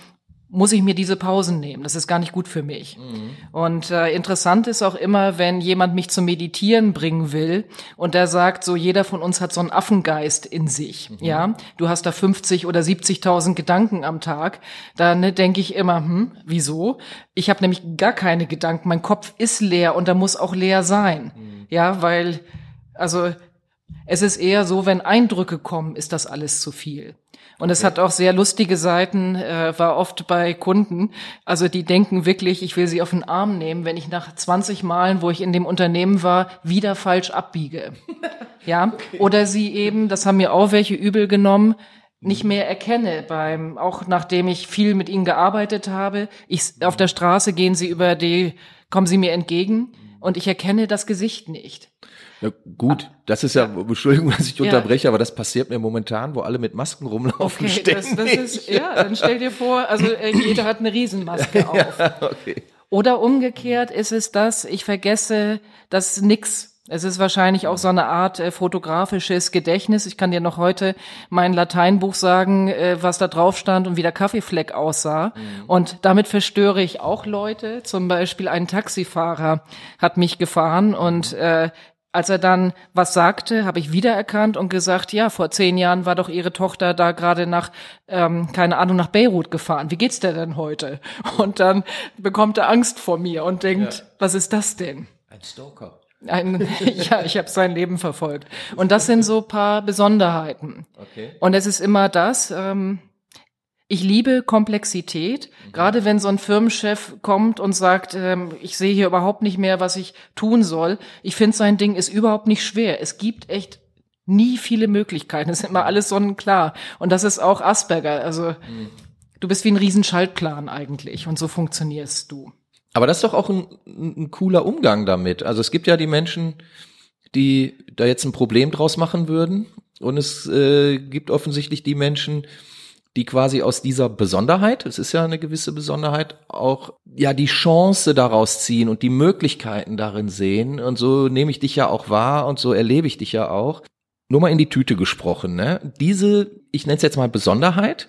muss ich mir diese Pausen nehmen. Das ist gar nicht gut für mich. Mhm. Und äh, interessant ist auch immer, wenn jemand mich zum Meditieren bringen will und der sagt, so jeder von uns hat so einen Affengeist in sich. Mhm. Ja, du hast da 50 oder 70.000 Gedanken am Tag. Dann ne, denke ich immer, hm, wieso? Ich habe nämlich gar keine Gedanken. Mein Kopf ist leer und da muss auch leer sein. Mhm. Ja, weil also es ist eher so, wenn Eindrücke kommen, ist das alles zu viel. Und es hat auch sehr lustige Seiten, äh, war oft bei Kunden. Also die denken wirklich, ich will sie auf den Arm nehmen, wenn ich nach 20 Malen, wo ich in dem Unternehmen war, wieder falsch abbiege. ja. Okay. Oder sie eben, das haben mir auch welche übel genommen, nicht mehr erkenne beim auch nachdem ich viel mit ihnen gearbeitet habe ich auf der Straße gehen sie über die kommen sie mir entgegen und ich erkenne das Gesicht nicht ja, gut, das ist ja, Entschuldigung, dass ich ja. unterbreche, aber das passiert mir momentan, wo alle mit Masken rumlaufen. Okay, das, das ist, ja, dann stell dir vor, also äh, jeder hat eine Riesenmaske auf. Ja, okay. Oder umgekehrt ist es das, ich vergesse das nix es ist wahrscheinlich auch so eine Art äh, fotografisches Gedächtnis. Ich kann dir noch heute mein Lateinbuch sagen, äh, was da drauf stand und wie der Kaffeefleck aussah. Mhm. Und damit verstöre ich auch Leute. Zum Beispiel ein Taxifahrer hat mich gefahren und äh, als er dann was sagte, habe ich wiedererkannt und gesagt, ja, vor zehn Jahren war doch ihre Tochter da gerade nach, ähm, keine Ahnung, nach Beirut gefahren. Wie geht's der denn heute? Und dann bekommt er Angst vor mir und denkt, ja. was ist das denn? Ein Stalker. Ein, ja, ich habe sein Leben verfolgt. Und das sind so paar Besonderheiten. Okay. Und es ist immer das, ähm, ich liebe Komplexität, mhm. gerade wenn so ein Firmenchef kommt und sagt, ähm, ich sehe hier überhaupt nicht mehr, was ich tun soll. Ich finde, sein Ding ist überhaupt nicht schwer. Es gibt echt nie viele Möglichkeiten. Es ist immer alles sonnenklar. Und das ist auch Asperger. Also mhm. du bist wie ein Riesenschaltplan eigentlich und so funktionierst du. Aber das ist doch auch ein, ein cooler Umgang damit. Also es gibt ja die Menschen, die da jetzt ein Problem draus machen würden. Und es äh, gibt offensichtlich die Menschen, die quasi aus dieser Besonderheit, es ist ja eine gewisse Besonderheit, auch ja die Chance daraus ziehen und die Möglichkeiten darin sehen. Und so nehme ich dich ja auch wahr und so erlebe ich dich ja auch. Nur mal in die Tüte gesprochen, ne? Diese, ich nenne es jetzt mal Besonderheit,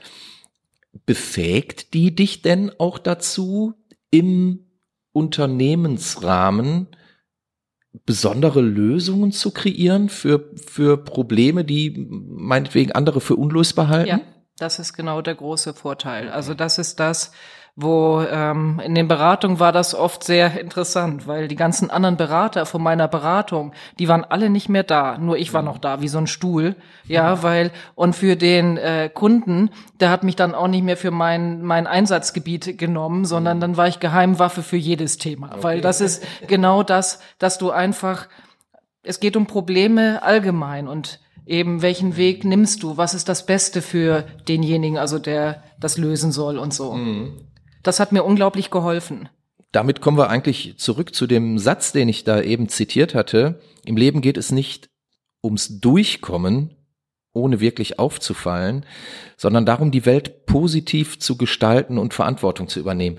befähigt die dich denn auch dazu, im Unternehmensrahmen besondere Lösungen zu kreieren für, für Probleme, die meinetwegen andere für unlösbar halten? Ja, das ist genau der große Vorteil. Also das ist das, wo ähm, in den Beratungen war das oft sehr interessant, weil die ganzen anderen Berater von meiner Beratung, die waren alle nicht mehr da, nur ich war noch da, wie so ein Stuhl, ja, weil und für den äh, Kunden, der hat mich dann auch nicht mehr für mein mein Einsatzgebiet genommen, sondern dann war ich Geheimwaffe für jedes Thema, okay. weil das ist genau das, dass du einfach es geht um Probleme allgemein und eben welchen Weg nimmst du, was ist das Beste für denjenigen, also der das lösen soll und so. Mhm. Das hat mir unglaublich geholfen. Damit kommen wir eigentlich zurück zu dem Satz, den ich da eben zitiert hatte. Im Leben geht es nicht ums Durchkommen, ohne wirklich aufzufallen, sondern darum, die Welt positiv zu gestalten und Verantwortung zu übernehmen.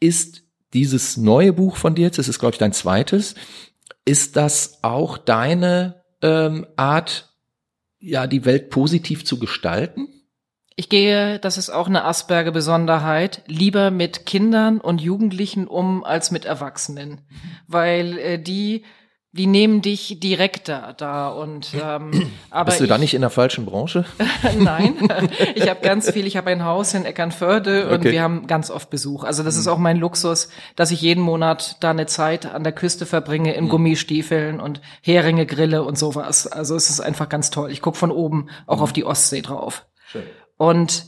Ist dieses neue Buch von dir jetzt, das ist glaube ich dein zweites, ist das auch deine ähm, Art, ja, die Welt positiv zu gestalten? Ich gehe, das ist auch eine Asperger-Besonderheit, lieber mit Kindern und Jugendlichen um als mit Erwachsenen, weil äh, die die nehmen dich direkter da und ähm, aber bist du ich, da nicht in der falschen Branche? Nein, ich habe ganz viel. Ich habe ein Haus in Eckernförde und wir haben ganz oft Besuch. Also das ist mhm. auch mein Luxus, dass ich jeden Monat da eine Zeit an der Küste verbringe in mhm. Gummistiefeln und Heringe grille und sowas. Also es ist einfach ganz toll. Ich guck von oben auch mhm. auf die Ostsee drauf. Schön. Und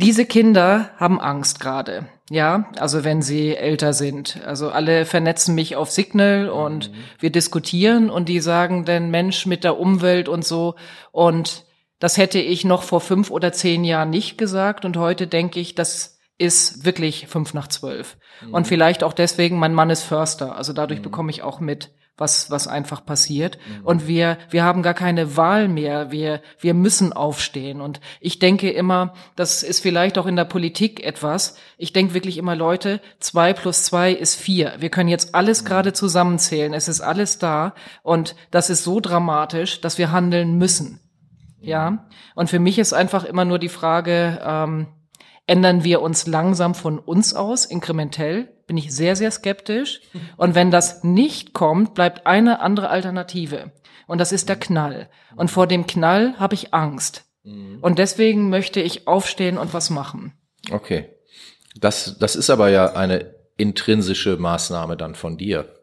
diese Kinder haben Angst gerade. Ja, also wenn sie älter sind. Also alle vernetzen mich auf Signal und mhm. wir diskutieren und die sagen denn Mensch mit der Umwelt und so. Und das hätte ich noch vor fünf oder zehn Jahren nicht gesagt. Und heute denke ich, das ist wirklich fünf nach zwölf. Mhm. Und vielleicht auch deswegen, mein Mann ist Förster. Also dadurch mhm. bekomme ich auch mit, was, was einfach passiert. Mhm. Und wir, wir haben gar keine Wahl mehr. Wir, wir müssen aufstehen. Und ich denke immer, das ist vielleicht auch in der Politik etwas. Ich denke wirklich immer, Leute, zwei plus zwei ist vier. Wir können jetzt alles mhm. gerade zusammenzählen. Es ist alles da. Und das ist so dramatisch, dass wir handeln müssen. Ja. Und für mich ist einfach immer nur die Frage, ähm, ändern wir uns langsam von uns aus, inkrementell, bin ich sehr, sehr skeptisch. Und wenn das nicht kommt, bleibt eine andere Alternative. Und das ist der Knall. Und vor dem Knall habe ich Angst. Und deswegen möchte ich aufstehen und was machen. Okay. Das, das ist aber ja eine intrinsische Maßnahme dann von dir.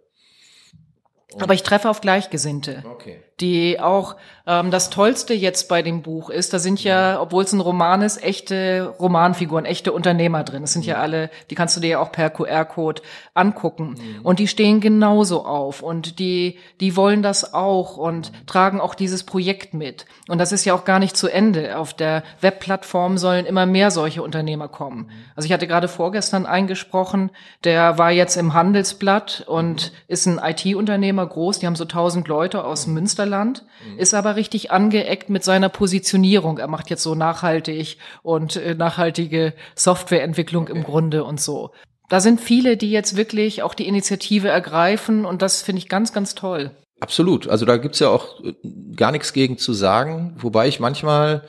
Und aber ich treffe auf Gleichgesinnte. Okay. die auch ähm, das Tollste jetzt bei dem Buch ist, da sind ja, obwohl es ein Roman ist, echte Romanfiguren, echte Unternehmer drin. Es sind ja alle, die kannst du dir ja auch per QR-Code angucken. Mhm. Und die stehen genauso auf und die, die wollen das auch und tragen auch dieses Projekt mit. Und das ist ja auch gar nicht zu Ende. Auf der Webplattform sollen immer mehr solche Unternehmer kommen. Also ich hatte gerade vorgestern eingesprochen, der war jetzt im Handelsblatt und ist ein IT-Unternehmer groß, die haben so 1000 Leute aus Münsterland, ist aber richtig angeeckt mit seiner Positionierung. Er macht jetzt so nachhaltig und äh, nachhaltige Softwareentwicklung okay. im Grunde und so. Da sind viele, die jetzt wirklich auch die Initiative ergreifen und das finde ich ganz, ganz toll. Absolut. Also da gibt's ja auch äh, gar nichts gegen zu sagen, wobei ich manchmal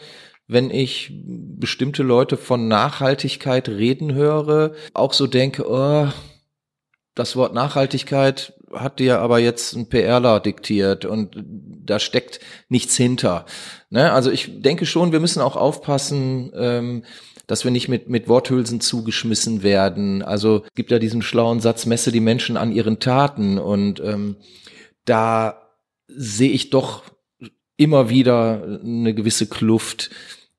wenn ich bestimmte Leute von Nachhaltigkeit reden höre, auch so denke, oh, das Wort Nachhaltigkeit hat dir aber jetzt ein PRler diktiert und da steckt nichts hinter. Ne? Also ich denke schon, wir müssen auch aufpassen, ähm, dass wir nicht mit, mit Worthülsen zugeschmissen werden. Also es gibt ja diesen schlauen Satz, messe die Menschen an ihren Taten und ähm, da sehe ich doch immer wieder eine gewisse Kluft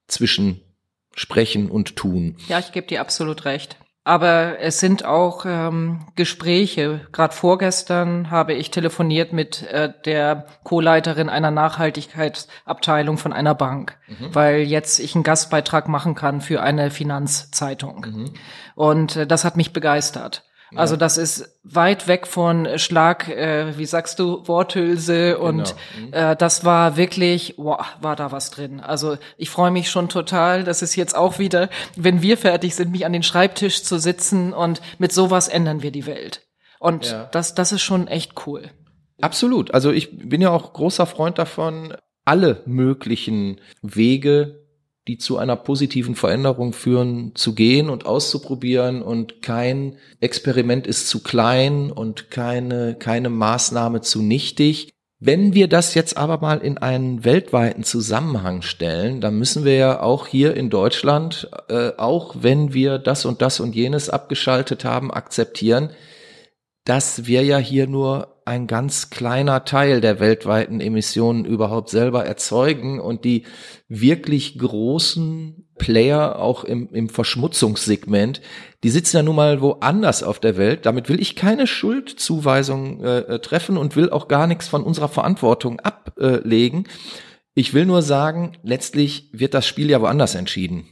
zwischen Sprechen und Tun. Ja, ich gebe dir absolut recht. Aber es sind auch ähm, Gespräche. Gerade vorgestern habe ich telefoniert mit äh, der Co-Leiterin einer Nachhaltigkeitsabteilung von einer Bank, mhm. weil jetzt ich einen Gastbeitrag machen kann für eine Finanzzeitung. Mhm. Und äh, das hat mich begeistert. Also das ist weit weg von Schlag, äh, wie sagst du, Worthülse und genau. mhm. äh, das war wirklich, wow, war da was drin. Also ich freue mich schon total, dass es jetzt auch wieder, wenn wir fertig sind, mich an den Schreibtisch zu sitzen und mit sowas ändern wir die Welt. Und ja. das, das ist schon echt cool. Absolut. Also ich bin ja auch großer Freund davon, alle möglichen Wege die zu einer positiven Veränderung führen, zu gehen und auszuprobieren und kein Experiment ist zu klein und keine, keine Maßnahme zu nichtig. Wenn wir das jetzt aber mal in einen weltweiten Zusammenhang stellen, dann müssen wir ja auch hier in Deutschland, äh, auch wenn wir das und das und jenes abgeschaltet haben, akzeptieren, dass wir ja hier nur ein ganz kleiner Teil der weltweiten Emissionen überhaupt selber erzeugen und die wirklich großen Player auch im, im Verschmutzungssegment, die sitzen ja nun mal woanders auf der Welt. Damit will ich keine Schuldzuweisung äh, äh, treffen und will auch gar nichts von unserer Verantwortung ablegen. Ich will nur sagen, letztlich wird das Spiel ja woanders entschieden.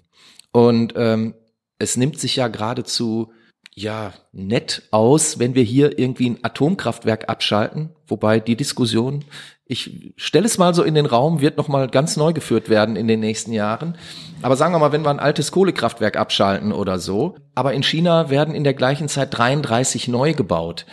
Und ähm, es nimmt sich ja geradezu ja nett aus, wenn wir hier irgendwie ein Atomkraftwerk abschalten, wobei die Diskussion, ich stelle es mal so in den Raum, wird noch mal ganz neu geführt werden in den nächsten Jahren. Aber sagen wir mal, wenn wir ein altes Kohlekraftwerk abschalten oder so, aber in China werden in der gleichen Zeit 33 neu gebaut,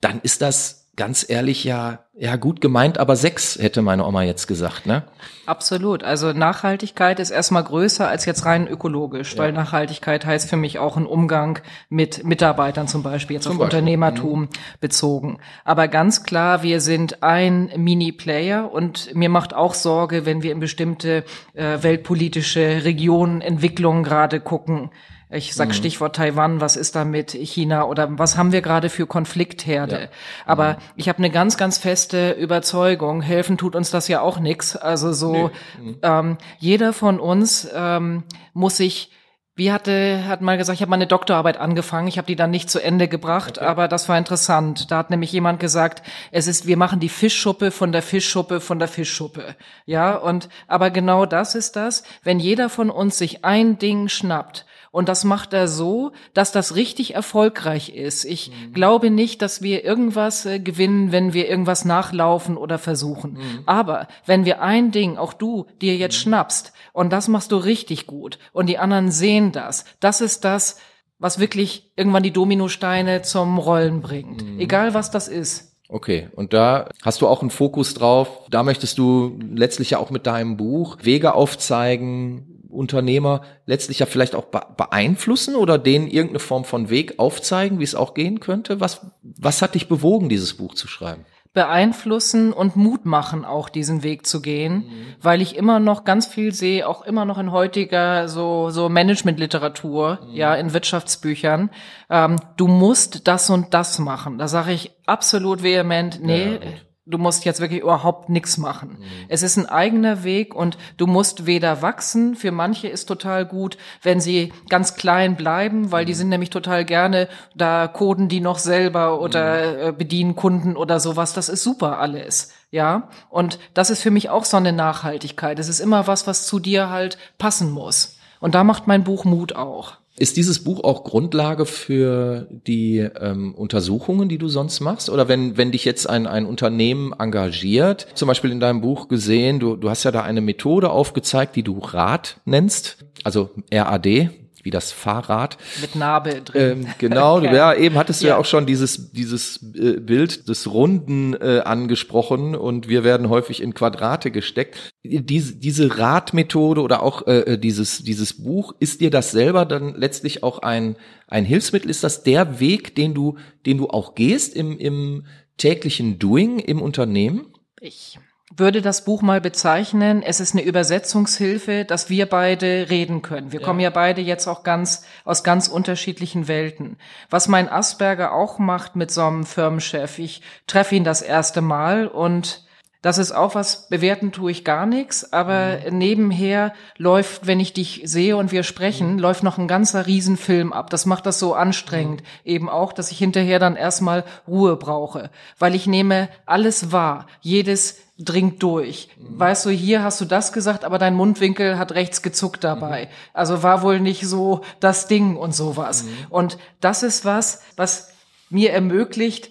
dann ist das ganz ehrlich ja, ja gut gemeint, aber sechs hätte meine Oma jetzt gesagt, ne? Absolut. Also Nachhaltigkeit ist erstmal größer als jetzt rein ökologisch, ja. weil Nachhaltigkeit heißt für mich auch ein Umgang mit Mitarbeitern zum Beispiel, jetzt zum auf Beispiel. Unternehmertum mhm. bezogen. Aber ganz klar, wir sind ein Mini-Player und mir macht auch Sorge, wenn wir in bestimmte äh, weltpolitische Regionen, Entwicklungen gerade gucken, ich sag mhm. Stichwort Taiwan, was ist da mit China oder was haben wir gerade für Konfliktherde? Ja. Aber mhm. ich habe eine ganz, ganz feste Überzeugung, helfen tut uns das ja auch nix. Also so, mhm. ähm, jeder von uns ähm, muss sich wie hatte, hat mal gesagt, ich habe meine Doktorarbeit angefangen, ich habe die dann nicht zu Ende gebracht, okay. aber das war interessant. Da hat nämlich jemand gesagt, es ist, wir machen die Fischschuppe von der Fischschuppe von der Fischschuppe. Ja, und aber genau das ist das, wenn jeder von uns sich ein Ding schnappt und das macht er so, dass das richtig erfolgreich ist. Ich mhm. glaube nicht, dass wir irgendwas äh, gewinnen, wenn wir irgendwas nachlaufen oder versuchen. Mhm. Aber wenn wir ein Ding, auch du, dir jetzt mhm. schnappst und das machst du richtig gut und die anderen sehen das, das ist das, was wirklich irgendwann die Dominosteine zum Rollen bringt. Mhm. Egal was das ist. Okay, und da hast du auch einen Fokus drauf. Da möchtest du letztlich ja auch mit deinem Buch Wege aufzeigen, Unternehmer letztlich ja vielleicht auch beeinflussen oder denen irgendeine Form von Weg aufzeigen, wie es auch gehen könnte? Was, was hat dich bewogen, dieses Buch zu schreiben? beeinflussen und Mut machen, auch diesen Weg zu gehen, mhm. weil ich immer noch ganz viel sehe, auch immer noch in heutiger so so Managementliteratur, mhm. ja in Wirtschaftsbüchern. Ähm, du musst das und das machen. Da sage ich absolut vehement, nee, ja, du musst jetzt wirklich überhaupt nichts machen. Mhm. Es ist ein eigener Weg und du musst weder wachsen, für manche ist total gut, wenn sie ganz klein bleiben, weil mhm. die sind nämlich total gerne, da coden die noch selber oder mhm. Äh, bedienen Kunden oder sowas, das ist super alles. Ja, und das ist für mich auch so eine Nachhaltigkeit. Es ist immer was, was zu dir halt passen muss. Und da macht mein Buch Mut auch. Ist dieses Buch auch Grundlage für die ähm, Untersuchungen, die du sonst machst? Oder wenn, wenn dich jetzt ein, ein Unternehmen engagiert, zum Beispiel in deinem Buch gesehen, du, du hast ja da eine Methode aufgezeigt, die du RAD nennst, also RAD, wie das Fahrrad. Mit Narbe drin. Ähm, genau, ja. ja, eben hattest du ja. ja auch schon dieses, dieses äh, Bild des Runden äh, angesprochen und wir werden häufig in Quadrate gesteckt. Diese, diese Radmethode oder auch äh, äh, dieses, dieses Buch, ist dir das selber dann letztlich auch ein, ein Hilfsmittel? Ist das der Weg, den du, den du auch gehst im, im täglichen Doing im Unternehmen? Ich würde das Buch mal bezeichnen, es ist eine Übersetzungshilfe, dass wir beide reden können. Wir ja. kommen ja beide jetzt auch ganz aus ganz unterschiedlichen Welten. Was mein Asperger auch macht mit so einem Firmenchef, ich treffe ihn das erste Mal und das ist auch was, bewerten tue ich gar nichts, aber mhm. nebenher läuft, wenn ich dich sehe und wir sprechen, mhm. läuft noch ein ganzer Riesenfilm ab. Das macht das so anstrengend. Mhm. Eben auch, dass ich hinterher dann erstmal Ruhe brauche, weil ich nehme alles wahr, jedes dringt durch. Mhm. Weißt du, hier hast du das gesagt, aber dein Mundwinkel hat rechts gezuckt dabei. Mhm. Also war wohl nicht so das Ding und sowas. Mhm. Und das ist was, was mir ermöglicht,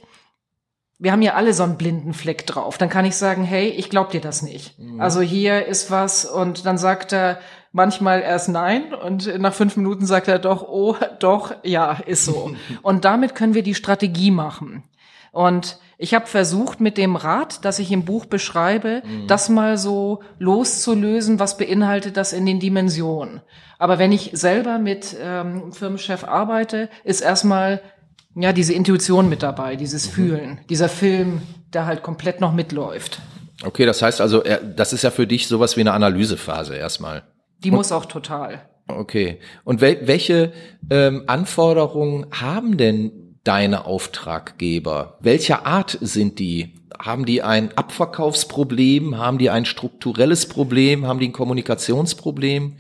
wir haben ja alle so einen blinden Fleck drauf. Dann kann ich sagen, hey, ich glaub dir das nicht. Mhm. Also hier ist was und dann sagt er manchmal erst nein und nach fünf Minuten sagt er doch, oh, doch, ja, ist so. und damit können wir die Strategie machen. Und ich habe versucht, mit dem Rat, das ich im Buch beschreibe, mhm. das mal so loszulösen, was beinhaltet das in den Dimensionen. Aber wenn ich selber mit ähm, Firmenchef arbeite, ist erstmal ja, diese Intuition mit dabei, dieses mhm. Fühlen, dieser Film, der halt komplett noch mitläuft. Okay, das heißt also, das ist ja für dich sowas wie eine Analysephase erstmal. Die Und, muss auch total. Okay. Und wel welche ähm, Anforderungen haben denn deine Auftraggeber? Welcher Art sind die? Haben die ein Abverkaufsproblem? Haben die ein strukturelles Problem? Haben die ein Kommunikationsproblem?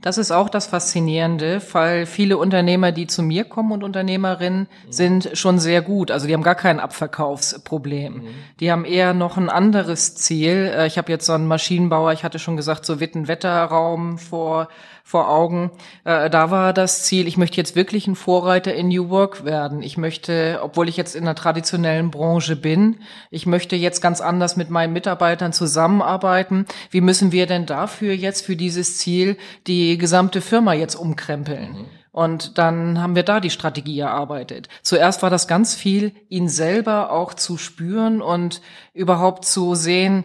Das ist auch das Faszinierende, weil viele Unternehmer, die zu mir kommen und Unternehmerinnen, mhm. sind schon sehr gut. Also die haben gar kein Abverkaufsproblem. Mhm. Die haben eher noch ein anderes Ziel. Äh, ich habe jetzt so einen Maschinenbauer, ich hatte schon gesagt, so Witten-Wetterraum vor vor Augen. Äh, da war das Ziel, ich möchte jetzt wirklich ein Vorreiter in New Work werden. Ich möchte, obwohl ich jetzt in der traditionellen Branche bin, ich möchte jetzt ganz anders mit meinen Mitarbeitern zusammenarbeiten. Wie müssen wir denn dafür jetzt für dieses Ziel die gesamte Firma jetzt umkrempeln? Mhm. Und dann haben wir da die Strategie erarbeitet. Zuerst war das ganz viel, ihn selber auch zu spüren und überhaupt zu sehen,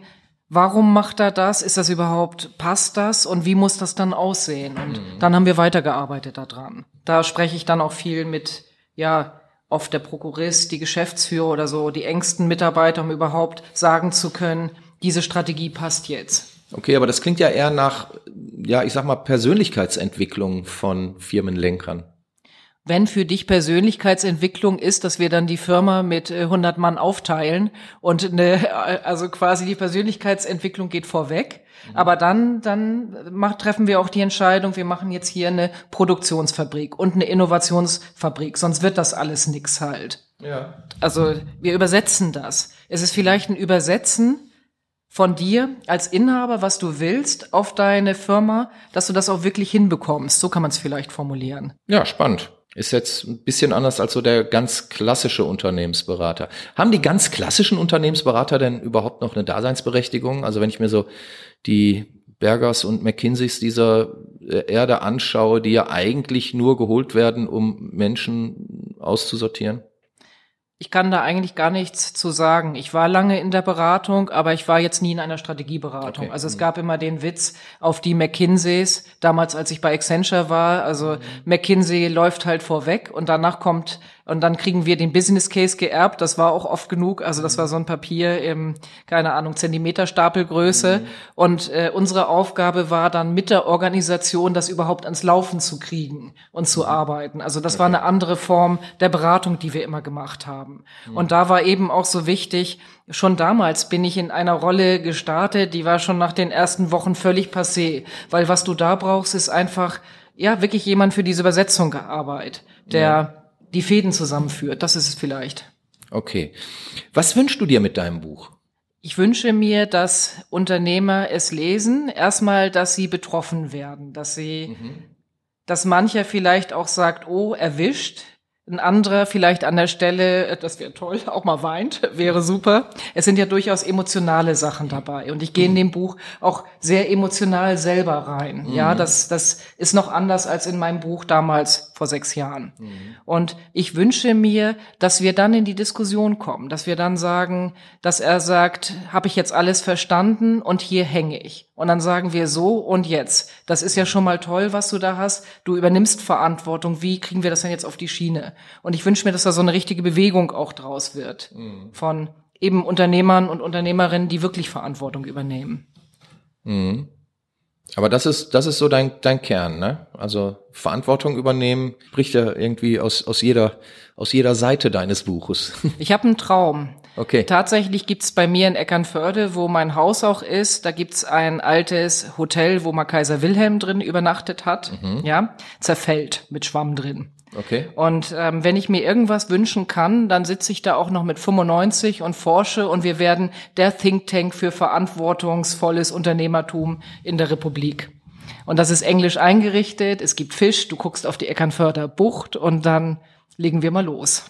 Warum macht er das? Ist das überhaupt, passt das? Und wie muss das dann aussehen? Und mhm. dann haben wir weitergearbeitet daran. Da spreche ich dann auch viel mit, ja, oft der Prokurist, die Geschäftsführer oder so, die engsten Mitarbeiter, um überhaupt sagen zu können, diese Strategie passt jetzt. Okay, aber das klingt ja eher nach, ja, ich sag mal, Persönlichkeitsentwicklung von Firmenlenkern wenn für dich Persönlichkeitsentwicklung ist, dass wir dann die Firma mit 100 äh, Mann aufteilen und eine, äh, also quasi die Persönlichkeitsentwicklung geht vorweg. Mhm. Aber dann, dann macht, treffen wir auch die Entscheidung, wir machen jetzt hier eine Produktionsfabrik und eine Innovationsfabrik, sonst wird das alles nix halt. Ja. Also wir übersetzen das. Es ist vielleicht ein Übersetzen von dir als Inhaber, was du willst, auf deine Firma, dass du das auch wirklich hinbekommst. So kann man es vielleicht formulieren. Ja, spannend. Ist jetzt ein bisschen anders als so der ganz klassische Unternehmensberater. Haben die ganz klassischen Unternehmensberater denn überhaupt noch eine Daseinsberechtigung? Also wenn ich mir so die Bergers und McKinseys dieser Erde anschaue, die ja eigentlich nur geholt werden, um Menschen auszusortieren? Ich kann da eigentlich gar nichts zu sagen. Ich war lange in der Beratung, aber ich war jetzt nie in einer Strategieberatung. Okay. Also es mhm. gab immer den Witz auf die McKinseys, damals als ich bei Accenture war. Also mhm. McKinsey läuft halt vorweg und danach kommt Und dann kriegen wir den Business Case geerbt. Das war auch oft genug. Also das war so ein Papier im, keine Ahnung, Zentimeterstapelgröße. Mhm. Und äh, unsere Aufgabe war dann mit der Organisation, das überhaupt ans Laufen zu kriegen und zu mhm. arbeiten. Also das okay. war eine andere Form der Beratung, die wir immer gemacht haben. Mhm. Und da war eben auch so wichtig, schon damals bin ich in einer Rolle gestartet, die war schon nach den ersten Wochen völlig passé. Weil was du da brauchst, ist einfach, ja, wirklich jemand für diese Übersetzung gearbeitet, der ja die Fäden zusammenführt. Das ist es vielleicht. Okay. Was wünschst du dir mit deinem Buch? Ich wünsche mir, dass Unternehmer es lesen. Erstmal, dass sie betroffen werden, dass sie, mhm. dass mancher vielleicht auch sagt, oh, erwischt, ein anderer vielleicht an der Stelle, äh, das wäre toll, auch mal weint, wäre super. Es sind ja durchaus emotionale Sachen dabei. Und ich gehe in mhm. dem Buch auch sehr emotional selber rein. Mhm. Ja, das, das ist noch anders als in meinem Buch damals vor sechs Jahren. Mhm. Und ich wünsche mir, dass wir dann in die Diskussion kommen, dass wir dann sagen, dass er sagt, habe ich jetzt alles verstanden und hier hänge ich. Und dann sagen wir so und jetzt. Das ist ja schon mal toll, was du da hast. Du übernimmst Verantwortung. Wie kriegen wir das denn jetzt auf die Schiene? Und ich wünsche mir, dass da so eine richtige Bewegung auch draus wird. Mhm. Von eben Unternehmern und Unternehmerinnen, die wirklich Verantwortung übernehmen. Mhm. Aber das ist, das ist so dein, dein Kern, ne? Also Verantwortung übernehmen bricht ja irgendwie aus, aus jeder, aus jeder Seite deines Buches. Ich habe einen Traum. Okay. Tatsächlich gibt's bei mir in Eckernförde, wo mein Haus auch ist, da gibt's ein altes Hotel, wo mal Kaiser Wilhelm drin übernachtet hat. Mhm. Ja, zerfällt mit Schwamm drin. Okay. Und ähm, wenn ich mir irgendwas wünschen kann, dann sitze ich da auch noch mit 95 und forsche und wir werden der Think Tank für verantwortungsvolles Unternehmertum in der Republik. Und das ist englisch eingerichtet, es gibt Fisch, du guckst auf die Eckernförder Bucht und dann legen wir mal los.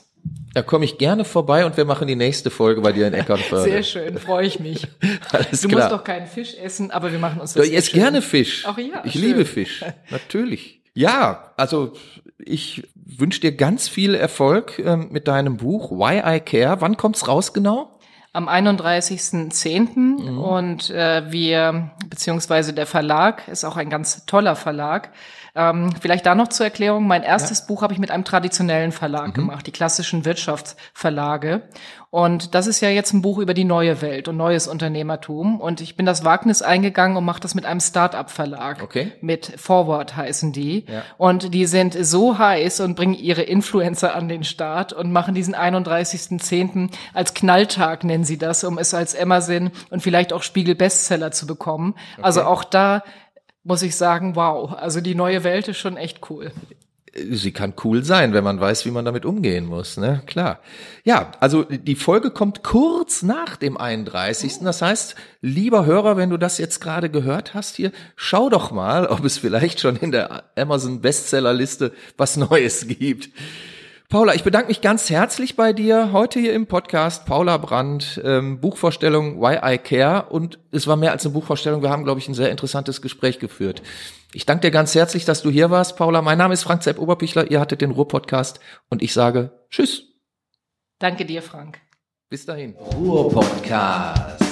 Da komme ich gerne vorbei und wir machen die nächste Folge bei dir in Eckernförde. Sehr schön, freue ich mich. Alles du klar. musst doch keinen Fisch essen, aber wir machen uns das. Ich esse gerne Fisch. Ach ja. Ich schön. liebe Fisch, natürlich. Ja, also ich wünsche dir ganz viel Erfolg äh, mit deinem Buch Why I Care. Wann kommt's raus genau? am 31.10. Mhm. und äh, wir, beziehungsweise der Verlag, ist auch ein ganz toller Verlag, ähm, vielleicht da noch zur Erklärung. Mein erstes ja. Buch habe ich mit einem traditionellen Verlag mhm. gemacht, die klassischen Wirtschaftsverlage. Und das ist ja jetzt ein Buch über die neue Welt und neues Unternehmertum. Und ich bin das Wagnis eingegangen und mache das mit einem Start-up-Verlag. Okay. Mit Forward heißen die. Ja. Und die sind so heiß und bringen ihre Influencer an den Start und machen diesen 31.10. als Knalltag, nennen sie das, um es als Amazon und vielleicht auch Spiegel Bestseller zu bekommen. Also okay. Also auch da muss ich sagen, wow. Also die neue Welt ist schon echt cool. Sie kann cool sein, wenn man weiß, wie man damit umgehen muss, ne? Klar. Ja, also die Folge kommt kurz nach dem 31. Das heißt, lieber Hörer, wenn du das jetzt gerade gehört hast hier, schau doch mal, ob es vielleicht schon in der Amazon Bestsellerliste was Neues gibt. Paula, ich bedanke mich ganz herzlich bei dir heute hier im Podcast. Paula Brandt, ähm, Buchvorstellung Why I Care. Und es war mehr als eine Buchvorstellung. Wir haben, glaube ich, ein sehr interessantes Gespräch geführt. Ich danke dir ganz herzlich, dass du hier warst, Paula. Mein Name ist Frank Sepp Oberpichler. Ihr hattet den Ruhr-Podcast und ich sage Tschüss. Danke dir, Frank. Bis dahin. Ruhr-Podcast.